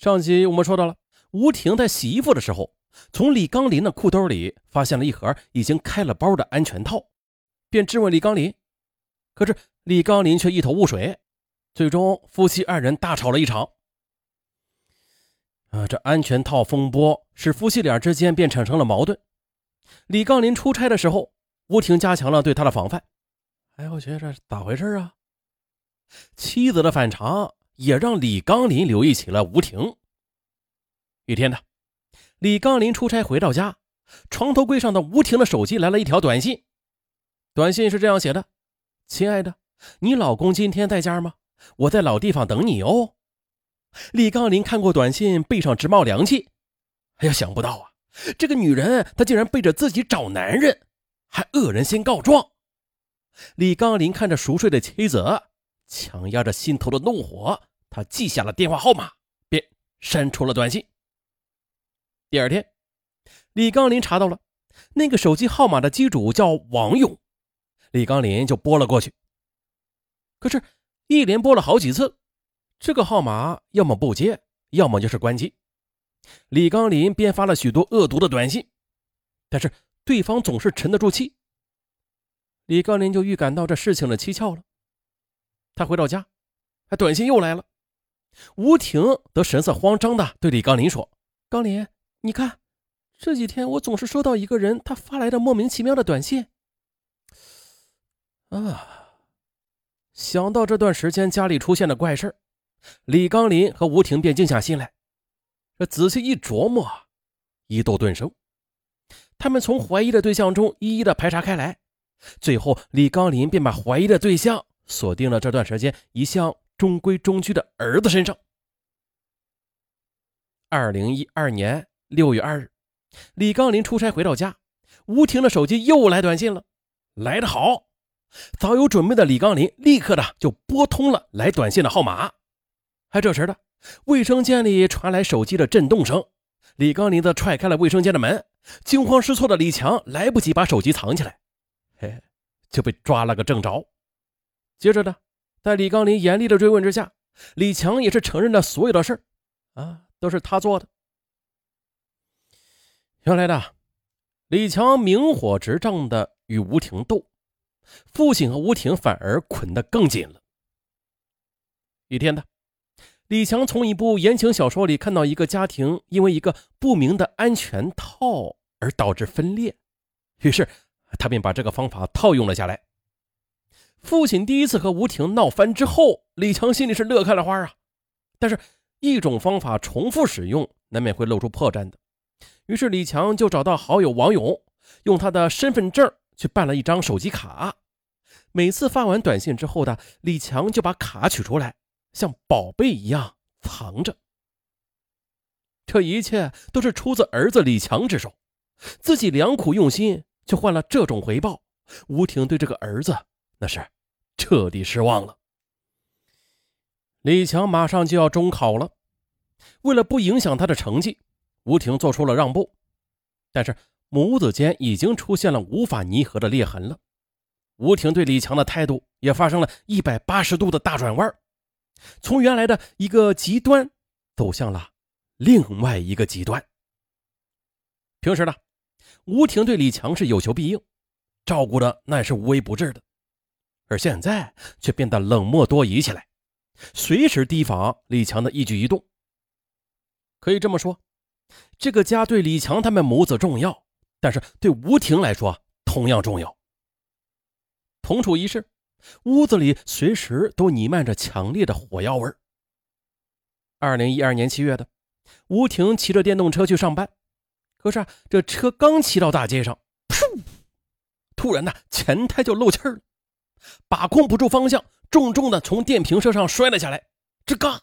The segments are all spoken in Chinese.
上集我们说到了，吴婷在洗衣服的时候，从李刚林的裤兜里发现了一盒已经开了包的安全套，便质问李刚林。可是李刚林却一头雾水，最终夫妻二人大吵了一场。啊，这安全套风波使夫妻俩之间便产生了矛盾。李刚林出差的时候，吴婷加强了对他的防范。哎，我觉得这咋回事啊？妻子的反常。也让李刚林留意起了吴婷。一天呢，李刚林出差回到家，床头柜上的吴婷的手机来了一条短信。短信是这样写的：“亲爱的，你老公今天在家吗？我在老地方等你哦。”李刚林看过短信，背上直冒凉气。哎呀，想不到啊，这个女人她竟然背着自己找男人，还恶人先告状。李刚林看着熟睡的妻子，强压着心头的怒火。他记下了电话号码，便删除了短信。第二天，李刚林查到了那个手机号码的机主叫王勇，李刚林就拨了过去。可是，一连拨了好几次，这个号码要么不接，要么就是关机。李刚林便发了许多恶毒的短信，但是对方总是沉得住气。李刚林就预感到这事情的蹊跷了。他回到家，短信又来了。吴婷则神色慌张的对李刚林说：“刚林，你看，这几天我总是收到一个人他发来的莫名其妙的短信。啊，想到这段时间家里出现的怪事李刚林和吴婷便静下心来，这仔细一琢磨，疑窦顿生。他们从怀疑的对象中一一的排查开来，最后李刚林便把怀疑的对象锁定了这段时间一向……中规中矩的儿子身上。二零一二年六月二日，李刚林出差回到家，吴婷的手机又来短信了。来得好，早有准备的李刚林立刻的就拨通了来短信的号码。还这时的，卫生间里传来手机的震动声，李刚林则踹开了卫生间的门。惊慌失措的李强来不及把手机藏起来，嘿，就被抓了个正着。接着呢。在李刚林严厉的追问之下，李强也是承认了所有的事啊，都是他做的。原来的，李强明火执仗的与吴婷斗，父亲和吴婷反而捆得更紧了。一天的，李强从一部言情小说里看到一个家庭因为一个不明的安全套而导致分裂，于是他便把这个方法套用了下来。父亲第一次和吴婷闹翻之后，李强心里是乐开了花啊。但是，一种方法重复使用，难免会露出破绽的。于是，李强就找到好友王勇，用他的身份证去办了一张手机卡。每次发完短信之后的李强就把卡取出来，像宝贝一样藏着。这一切都是出自儿子李强之手，自己良苦用心，却换了这种回报。吴婷对这个儿子。那是彻底失望了。李强马上就要中考了，为了不影响他的成绩，吴婷做出了让步。但是母子间已经出现了无法弥合的裂痕了。吴婷对李强的态度也发生了一百八十度的大转弯，从原来的一个极端走向了另外一个极端。平时呢，吴婷对李强是有求必应，照顾的那也是无微不至的。而现在却变得冷漠多疑起来，随时提防李强的一举一动。可以这么说，这个家对李强他们母子重要，但是对吴婷来说同样重要。同处一室，屋子里随时都弥漫着强烈的火药味二零一二年七月的，吴婷骑着电动车去上班，可是啊，这车刚骑到大街上，噗！突然呢，前胎就漏气儿了。把控不住方向，重重的从电瓶车上摔了下来。吱嘎，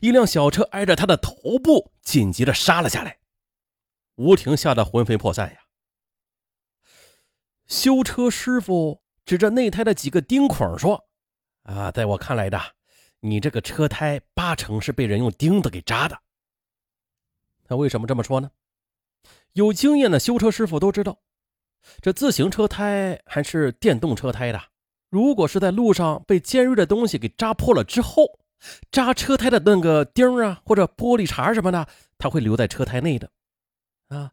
一辆小车挨着他的头部紧急的刹了下来。吴婷吓得魂飞魄散呀。修车师傅指着内胎的几个钉孔说：“啊，在我看来的，你这个车胎八成是被人用钉子给扎的。”他为什么这么说呢？有经验的修车师傅都知道，这自行车胎还是电动车胎的。如果是在路上被尖锐的东西给扎破了之后，扎车胎的那个钉啊，或者玻璃碴什么的，它会留在车胎内的。啊，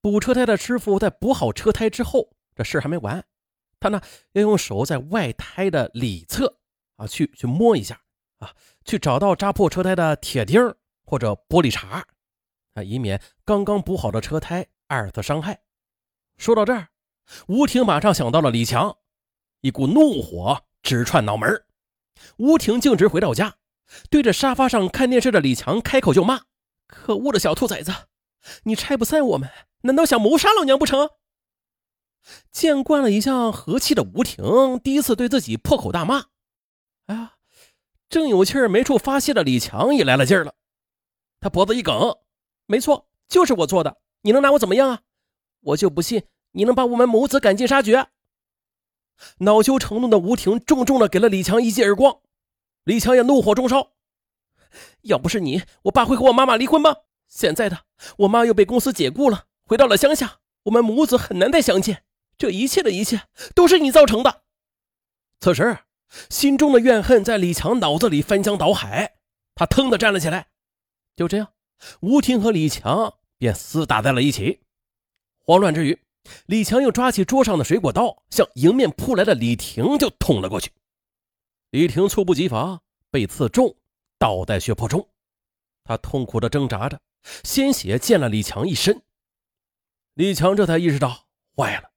补车胎的师傅在补好车胎之后，这事还没完，他呢要用手在外胎的里侧啊去去摸一下啊，去找到扎破车胎的铁钉或者玻璃碴啊，以免刚刚补好的车胎二次伤害。说到这儿，吴婷马上想到了李强，一股怒火直窜脑门。吴婷径直回到家，对着沙发上看电视的李强开口就骂：“可恶的小兔崽子！你拆不散我们，难道想谋杀老娘不成？”见惯了一向和气的吴婷，第一次对自己破口大骂。哎呀，正有气儿没处发泄的李强也来了劲儿了，他脖子一梗：“没错，就是我做的，你能拿我怎么样啊？”我就不信你能把我们母子赶尽杀绝！恼羞成怒的吴婷重重的给了李强一记耳光，李强也怒火中烧。要不是你，我爸会和我妈妈离婚吗？现在的我妈又被公司解雇了，回到了乡下，我们母子很难再相见。这一切的一切都是你造成的。此时，心中的怨恨在李强脑子里翻江倒海，他腾的站了起来。就这样，吴婷和李强便厮打在了一起。慌乱之余，李强又抓起桌上的水果刀，向迎面扑来的李婷就捅了过去。李婷猝不及防，被刺中，倒在血泊中。他痛苦的挣扎着，鲜血溅了李强一身。李强这才意识到，坏了，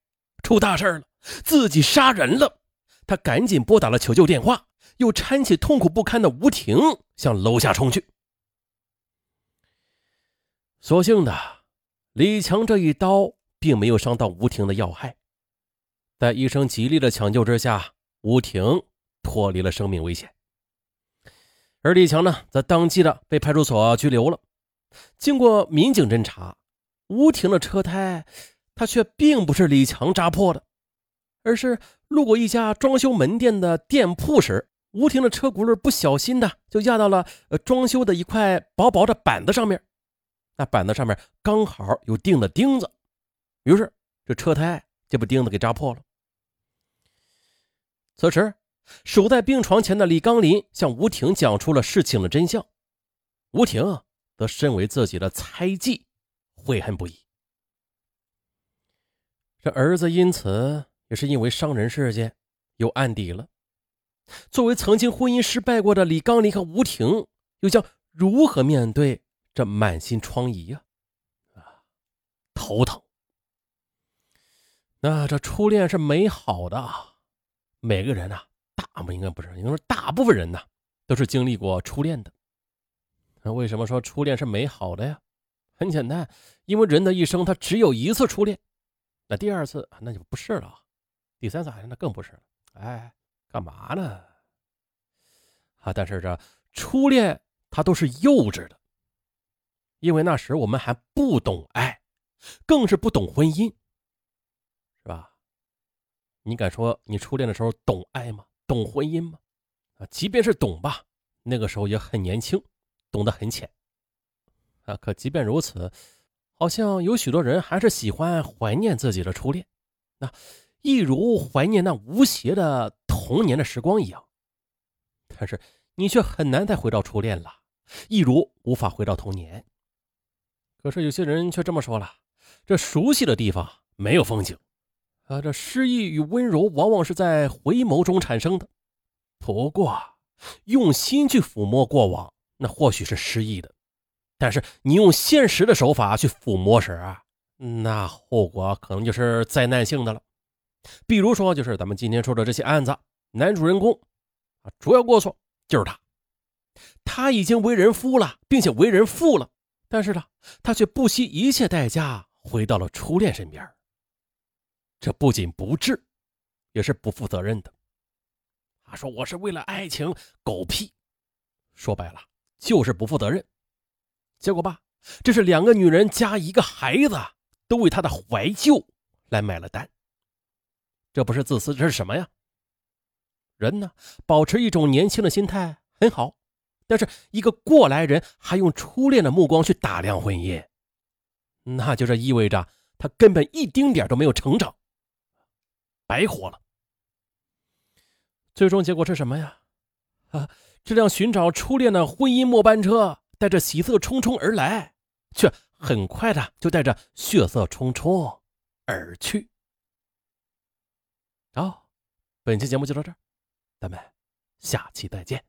出大事了，自己杀人了。他赶紧拨打了求救电话，又搀起痛苦不堪的吴婷向楼下冲去。所幸的，李强这一刀。并没有伤到吴婷的要害，在医生极力的抢救之下，吴婷脱离了生命危险。而李强呢，则当即的被派出所拘留了。经过民警侦查，吴婷的车胎，他却并不是李强扎破的，而是路过一家装修门店的店铺时，吴婷的车轱辘不小心的就压到了装修的一块薄薄的板子上面，那板子上面刚好有钉的钉子。于是，这车胎就被钉子给扎破了。此时，守在病床前的李刚林向吴婷讲出了事情的真相。吴婷则身为自己的猜忌，悔恨不已。这儿子因此也是因为伤人事件有案底了。作为曾经婚姻失败过的李刚林和吴婷，又将如何面对这满心疮痍呀？啊，头疼。那这初恋是美好的，每个人呐，大不应该不是，应该说大部分人呐，都是经历过初恋的。那为什么说初恋是美好的呀？很简单，因为人的一生他只有一次初恋，那第二次那就不是了，第三次那更不是了。哎，干嘛呢？啊，但是这初恋它都是幼稚的，因为那时我们还不懂爱，更是不懂婚姻。是吧？你敢说你初恋的时候懂爱吗？懂婚姻吗？啊，即便是懂吧，那个时候也很年轻，懂得很浅。啊，可即便如此，好像有许多人还是喜欢怀念自己的初恋，那一如怀念那无邪的童年的时光一样。但是你却很难再回到初恋了，一如无法回到童年。可是有些人却这么说了：这熟悉的地方没有风景。啊，这诗意与温柔往往是在回眸中产生的。不过，用心去抚摸过往，那或许是诗意的；但是你用现实的手法去抚摸时啊，那后果可能就是灾难性的了。比如说，就是咱们今天说的这些案子，男主人公啊，主要过错就是他，他已经为人夫了，并且为人父了，但是呢，他却不惜一切代价回到了初恋身边。这不仅不智，也是不负责任的。他说：“我是为了爱情，狗屁！说白了就是不负责任。结果吧，这是两个女人加一个孩子，都为他的怀旧来买了单。这不是自私，这是什么呀？人呢，保持一种年轻的心态很好，但是一个过来人还用初恋的目光去打量婚姻，那就这意味着他根本一丁点都没有成长。”白活了。最终结果是什么呀？啊，这辆寻找初恋的婚姻末班车带着喜色冲冲而来，却很快的就带着血色冲冲而去。好，本期节目就到这儿，咱们下期再见。